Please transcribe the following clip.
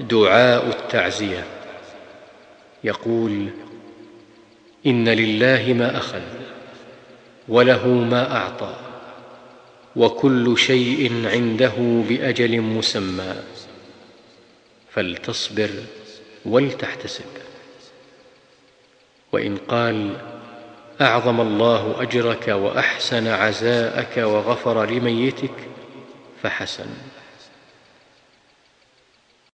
دعاء التعزية. يقول إن لله ما أخذ وله ما أعطى وكل شيء عنده بأجل مسمى فلتصبر ولتحتسب. وإن قال أعظم الله أجرك وأحسن عزاءك وغفر لميتك فحسن.